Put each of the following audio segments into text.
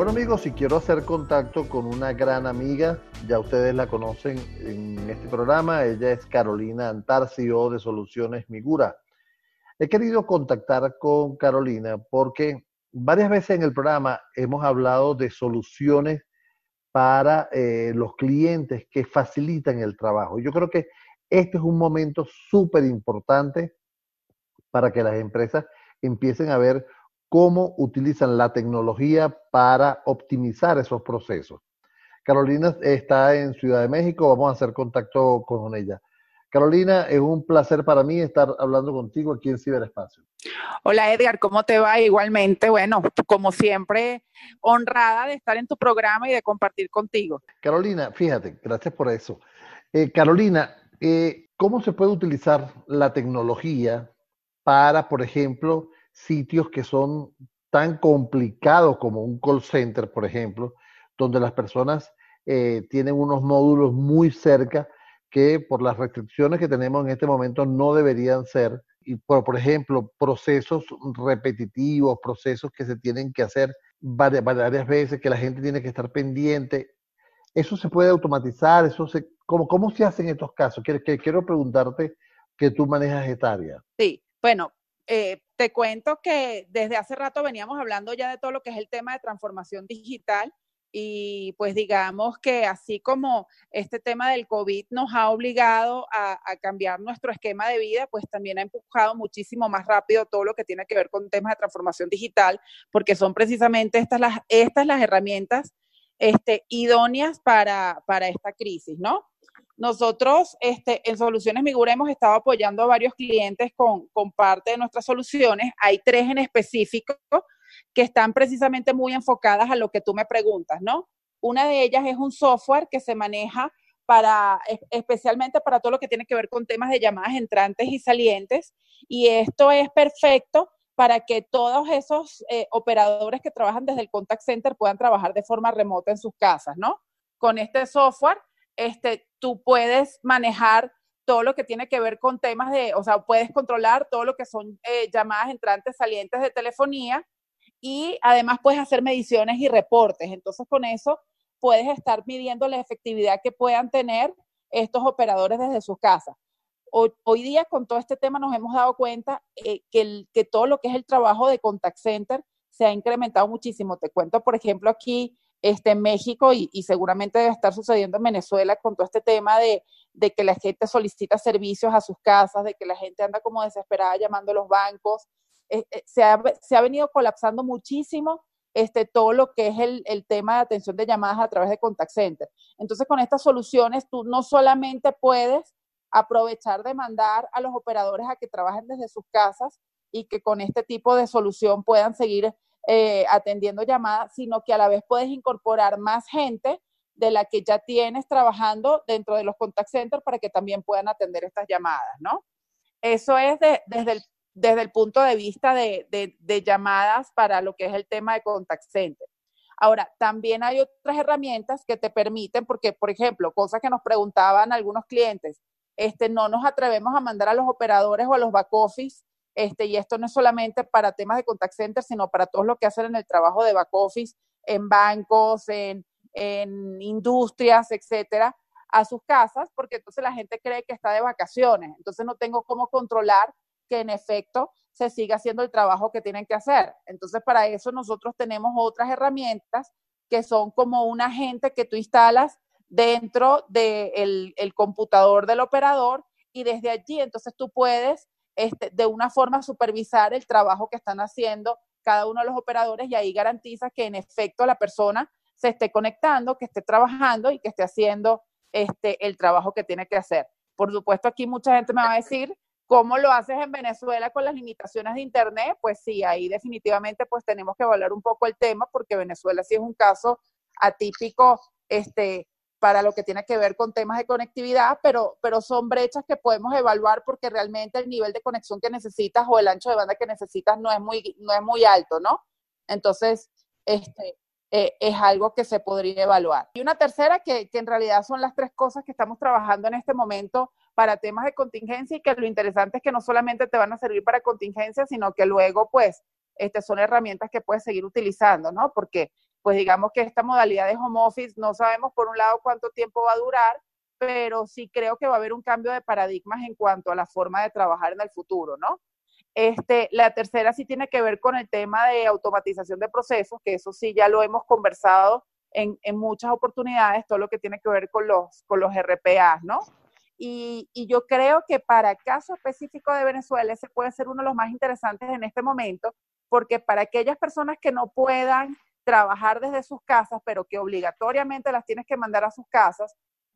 Bueno amigos, si quiero hacer contacto con una gran amiga, ya ustedes la conocen en este programa, ella es Carolina Antar, CEO de Soluciones Migura. He querido contactar con Carolina porque varias veces en el programa hemos hablado de soluciones para eh, los clientes que facilitan el trabajo. Yo creo que este es un momento súper importante para que las empresas empiecen a ver cómo utilizan la tecnología para optimizar esos procesos. Carolina está en Ciudad de México, vamos a hacer contacto con ella. Carolina, es un placer para mí estar hablando contigo aquí en Ciberespacio. Hola Edgar, ¿cómo te va? Igualmente, bueno, como siempre, honrada de estar en tu programa y de compartir contigo. Carolina, fíjate, gracias por eso. Eh, Carolina, eh, ¿cómo se puede utilizar la tecnología para, por ejemplo, sitios que son tan complicados como un call center, por ejemplo, donde las personas eh, tienen unos módulos muy cerca que por las restricciones que tenemos en este momento no deberían ser. Y por, por ejemplo, procesos repetitivos, procesos que se tienen que hacer varias, varias veces, que la gente tiene que estar pendiente. Eso se puede automatizar, eso se, ¿cómo, cómo se hace en estos casos? Quiero, quiero preguntarte que tú manejas esta área. Sí, bueno, eh, te cuento que desde hace rato veníamos hablando ya de todo lo que es el tema de transformación digital y pues digamos que así como este tema del COVID nos ha obligado a, cambiar nuestro esquema de vida, pues también ha empujado muchísimo más rápido todo lo que tiene que ver con temas de transformación digital, porque son precisamente estas las, estas las herramientas este, idóneas para, para esta crisis, ¿no? Nosotros este, en Soluciones Migura hemos estado apoyando a varios clientes con, parte de nuestras soluciones. Hay tres en específico que están precisamente muy enfocadas a lo que tú me preguntas, ¿no? Una de ellas es un software que se maneja para, especialmente para todo lo que tiene que ver con temas de llamadas entrantes y salientes. Y esto es perfecto para que todos esos eh, operadores que trabajan desde el contact center puedan trabajar de forma remota en sus casas, ¿no? Con este software este, tú puedes manejar todo lo que tiene que ver con temas de, o sea, puedes controlar todo lo que son eh, llamadas entrantes, salientes de telefonía y además puedes hacer mediciones y reportes. Entonces, con eso puedes estar midiendo la efectividad que puedan tener estos operadores desde sus casas. Hoy, día, con todo este tema, nos hemos dado cuenta eh, que, que todo lo que es el trabajo de contact center se ha incrementado muchísimo. Te cuento, por ejemplo, aquí este, en México y, seguramente debe estar sucediendo en Venezuela con todo este tema de, que la gente solicita servicios a sus casas, de que la gente anda como desesperada llamando a los bancos. Eh, eh, se, ha, venido colapsando muchísimo este, todo lo que es el, el, tema de atención de llamadas a través de contact center. Entonces, con estas soluciones, tú no solamente puedes aprovechar de mandar a los operadores a que trabajen desde sus casas y que con este tipo de solución puedan seguir eh, atendiendo llamadas, sino que a la vez puedes incorporar más gente de la que ya tienes trabajando dentro de los contact centers para que también puedan atender estas llamadas, ¿no? Eso es desde, el, desde el punto de vista de, de, llamadas para lo que es el tema de contact center. Ahora, también hay otras herramientas que te permiten, porque, por ejemplo, cosas que nos preguntaban algunos clientes, este, no nos atrevemos a mandar a los operadores o a los back office este, y esto no es solamente para temas de contact center, sino para todos lo que hacen en el trabajo de back office, en bancos, en, industrias, etcétera, a sus casas, porque entonces la gente cree que está de vacaciones. Entonces no tengo cómo controlar que en efecto se siga haciendo el trabajo que tienen que hacer. Entonces para eso nosotros tenemos otras herramientas que son como un agente que tú instalas dentro del el computador del operador y desde allí entonces tú puedes este, de una forma supervisar el trabajo que están haciendo cada uno de los operadores y ahí garantiza que en efecto la persona se esté conectando, que esté trabajando y que esté haciendo este, el trabajo que tiene que hacer. Por supuesto, aquí mucha gente me va a decir, ¿cómo lo haces en Venezuela con las limitaciones de Internet? Pues sí, ahí definitivamente pues tenemos que evaluar un poco el tema porque Venezuela sí es un caso atípico este, para lo que tiene que ver con temas de conectividad, pero, pero son brechas que podemos evaluar porque realmente el nivel de conexión que necesitas o el ancho de banda que necesitas no es muy, no es muy alto, ¿no? Entonces, este, eh, es algo que se podría evaluar. Y una tercera, que, que en realidad son las tres cosas que estamos trabajando en este momento para temas de contingencia y que lo interesante es que no solamente te van a servir para contingencia, sino que luego, pues, este, son herramientas que puedes seguir utilizando, ¿no? Porque pues digamos que esta modalidad de home office no sabemos por un lado cuánto tiempo va a durar, pero sí creo que va a haber un cambio de paradigmas en cuanto a la forma de trabajar en el futuro, ¿no? Este, la tercera sí tiene que ver con el tema de automatización de procesos, que eso sí ya lo hemos conversado en, en muchas oportunidades, todo lo que tiene que ver con los, con los RPAs, ¿no? Y, y, yo creo que para caso específico de Venezuela ese puede ser uno de los más interesantes en este momento, porque para aquellas personas que no puedan trabajar desde sus casas, pero que obligatoriamente las tienes que mandar a sus casas,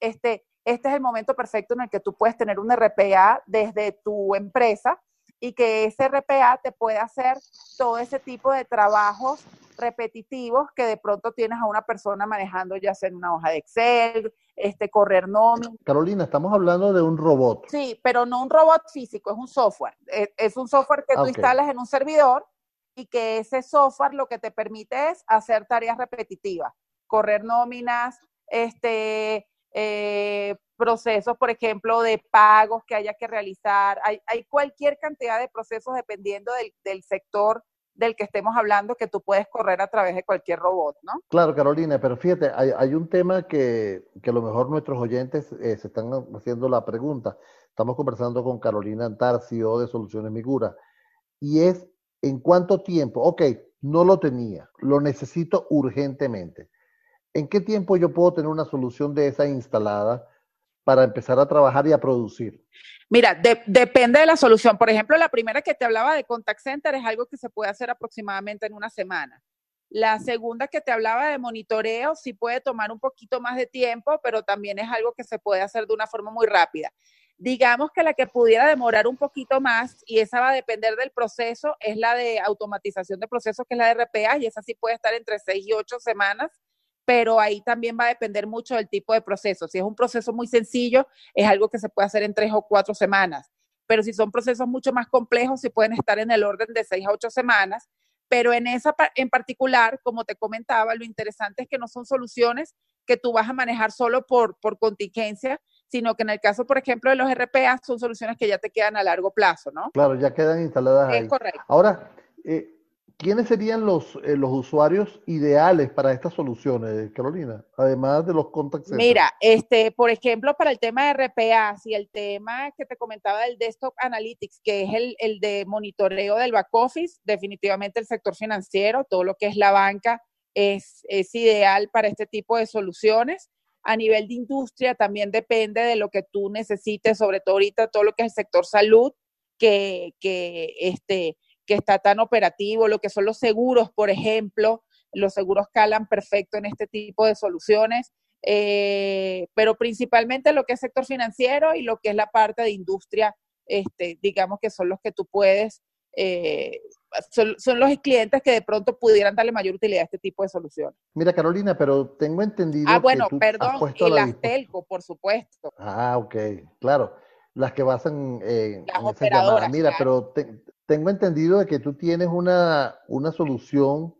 este, este es el momento perfecto en el que tú puedes tener un RPA desde tu empresa y que ese RPA te puede hacer todo ese tipo de trabajos repetitivos que de pronto tienes a una persona manejando ya sea en una hoja de Excel, este correr nómina. Carolina, estamos hablando de un robot. Sí, pero no un robot físico, es un software. Es, es un software que tú okay. instalas en un servidor y que ese software lo que te permite es hacer tareas repetitivas, correr nóminas, este, eh, procesos, por ejemplo, de pagos que haya que realizar. Hay, cualquier cantidad de procesos dependiendo del, del, sector del que estemos hablando que tú puedes correr a través de cualquier robot, ¿no? Claro, Carolina, pero fíjate, hay, hay un tema que, que, a lo mejor nuestros oyentes eh, se están haciendo la pregunta. Estamos conversando con Carolina Antar, CEO de Soluciones Migura, y es en cuánto tiempo, ok, no lo tenía, lo necesito urgentemente. ¿En qué tiempo yo puedo tener una solución de esa instalada para empezar a trabajar y a producir? Mira, de, depende de la solución. Por ejemplo, la primera que te hablaba de contact center es algo que se puede hacer aproximadamente en una semana. La segunda que te hablaba de monitoreo sí puede tomar un poquito más de tiempo, pero también es algo que se puede hacer de una forma muy rápida. Digamos que la que pudiera demorar un poquito más, y esa va a depender del proceso, es la de automatización de procesos, que es la de RPA, y esa sí puede estar entre seis y ocho semanas, pero ahí también va a depender mucho del tipo de proceso. Si es un proceso muy sencillo, es algo que se puede hacer en tres o cuatro semanas, pero si son procesos mucho más complejos, sí pueden estar en el orden de seis a ocho semanas, pero en esa en particular, como te comentaba, lo interesante es que no son soluciones que tú vas a manejar solo por, por contingencia, sino que en el caso, por ejemplo, de los RPA, son soluciones que ya te quedan a largo plazo, ¿no? Claro, ya quedan instaladas es ahí. correcto. Ahora, eh, ¿quiénes serían los, eh, los usuarios ideales para estas soluciones, Carolina? Además de los contact centers. Mira, este, por ejemplo, para el tema de RPA, y el tema que te comentaba del Desktop Analytics, que es el, el de monitoreo del back office, definitivamente el sector financiero, todo lo que es la banca, es, es ideal para este tipo de soluciones a nivel de industria también depende de lo que tú necesites, sobre todo ahorita todo lo que es el sector salud, que, que, este, que está tan operativo, lo que son los seguros, por ejemplo, los seguros calan perfecto en este tipo de soluciones, eh, pero principalmente lo que es sector financiero y lo que es la parte de industria, este, digamos que son los que tú puedes eh, son, son, los clientes que de pronto pudieran darle mayor utilidad a este tipo de soluciones. Mira, Carolina, pero tengo entendido. Ah, bueno, que tú perdón, y la las telco, por supuesto. Ah, ok, claro. Las que basan eh, Las en operadoras, Mira, claro. pero te, tengo entendido de que tú tienes una, una solución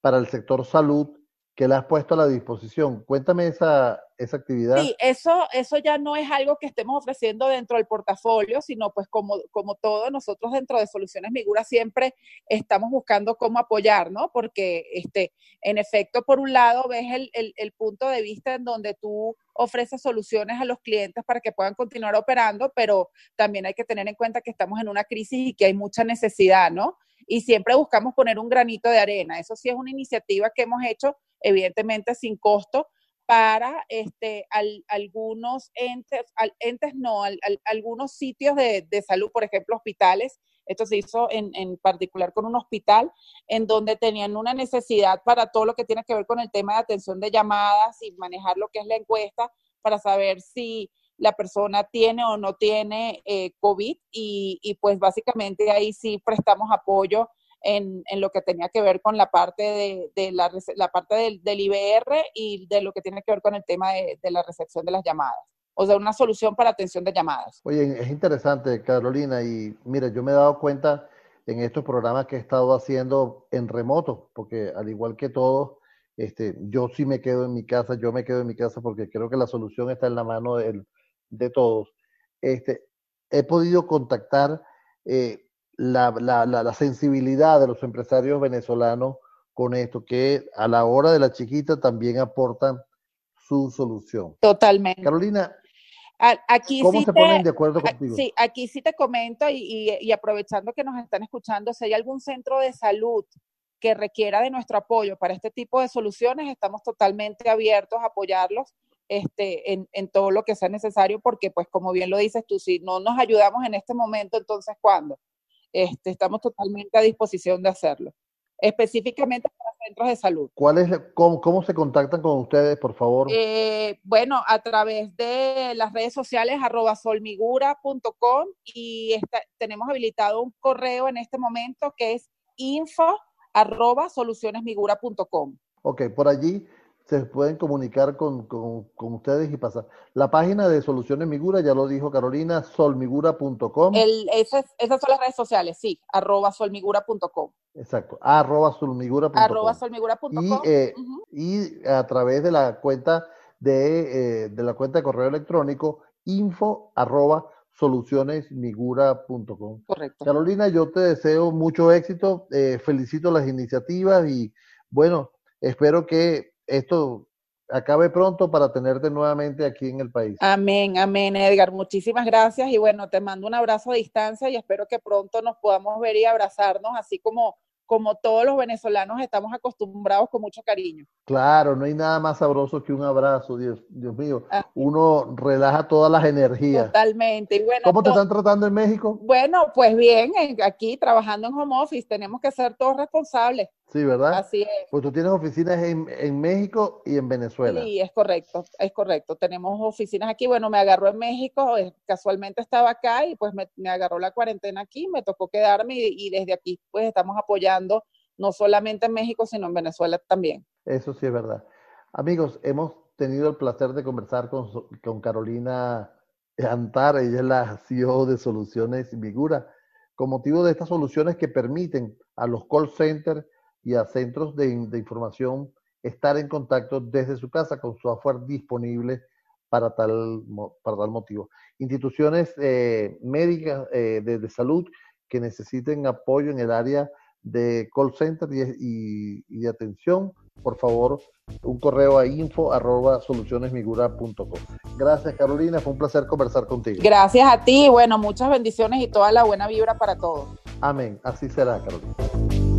para el sector salud que la has puesto a la disposición. Cuéntame esa, esa actividad. Sí, eso, eso ya no es algo que estemos ofreciendo dentro del portafolio, sino pues como, como todo, nosotros dentro de Soluciones Migura siempre estamos buscando cómo apoyar, ¿no? Porque este, en efecto, por un lado, ves el, el, el punto de vista en donde tú ofreces soluciones a los clientes para que puedan continuar operando, pero también hay que tener en cuenta que estamos en una crisis y que hay mucha necesidad, ¿no? Y siempre buscamos poner un granito de arena. Eso sí es una iniciativa que hemos hecho, evidentemente sin costo, para este, al, algunos entes, al, entes no, al, algunos sitios de, salud, por ejemplo, hospitales. Esto se hizo en, en, particular con un hospital en donde tenían una necesidad para todo lo que tiene que ver con el tema de atención de llamadas y manejar lo que es la encuesta para saber si la persona tiene o no tiene eh, COVID y, pues básicamente ahí sí prestamos apoyo en, en, lo que tenía que ver con la parte de, de la, la, parte del, del, IBR y de lo que tiene que ver con el tema de, de, la recepción de las llamadas. O sea, una solución para atención de llamadas. Oye, es interesante, Carolina, y mira, yo me he dado cuenta en estos programas que he estado haciendo en remoto, porque al igual que todos, este, yo sí me quedo en mi casa, yo me quedo en mi casa porque creo que la solución está en la mano de, de todos. Este, he podido contactar eh, la, la, la, la, sensibilidad de los empresarios venezolanos con esto, que a la hora de la chiquita también aportan su solución. Totalmente. Carolina, Aquí ¿Cómo se ponen de acuerdo contigo? Sí, aquí sí te comento y, y, aprovechando que nos están escuchando, si hay algún centro de salud que requiera de nuestro apoyo para este tipo de soluciones, estamos totalmente abiertos a apoyarlos este, en, en, todo lo que sea necesario, porque pues como bien lo dices tú, si no nos ayudamos en este momento, entonces ¿cuándo? Este, estamos totalmente a disposición de hacerlo específicamente para centros de salud. ¿Cuál es, cómo, cómo se contactan con ustedes, por favor? Eh, bueno, a través de las redes sociales arroba solmigura.com y tenemos habilitado un correo en este momento que es info arroba solucionesmigura.com. Ok, por allí se pueden comunicar con, ustedes y pasar. La página de Soluciones Migura, ya lo dijo Carolina, solmigura.com. Esas, esas son las redes sociales, sí, arroba solmigura.com. Exacto, arroba solmigura.com. Arroba solmigura.com. Y, eh, y a través de la cuenta de, eh, de la cuenta de correo electrónico info arroba solucionesmigura.com. Correcto. Carolina, yo te deseo mucho éxito, eh, felicito las iniciativas y bueno, espero que esto acabe pronto para tenerte nuevamente aquí en el país. Amén, amén, Edgar. Muchísimas gracias y bueno, te mando un abrazo a distancia y espero que pronto nos podamos ver y abrazarnos, así como como todos los venezolanos estamos acostumbrados con mucho cariño. Claro, no hay nada más sabroso que un abrazo, Dios, Dios mío. Uno relaja todas las energías. Totalmente. Y bueno, ¿Cómo te están tratando en México? Bueno, pues bien, aquí trabajando en home office, tenemos que ser todos responsables. Sí, ¿verdad? Así es. Pues tú tienes oficinas en, en, México y en Venezuela. Sí, es correcto, es correcto. Tenemos oficinas aquí. Bueno, me agarró en México, eh, casualmente estaba acá y pues me, agarró la cuarentena aquí, me tocó quedarme y, desde aquí pues estamos apoyando no solamente en México, sino en Venezuela también. Eso sí es verdad. Amigos, hemos tenido el placer de conversar con, con Carolina Antar, ella es la CEO de Soluciones Vigura, con motivo de estas soluciones que permiten a los call centers y a centros de, información estar en contacto desde su casa con software disponible para tal, para tal motivo. Instituciones eh, médicas eh, de, salud que necesiten apoyo en el área de call center y, de atención, por favor, un correo a info arroba solucionesmigura.com. Gracias Carolina, fue un placer conversar contigo. Gracias a ti, bueno, muchas bendiciones y toda la buena vibra para todos. Amén, así será Carolina.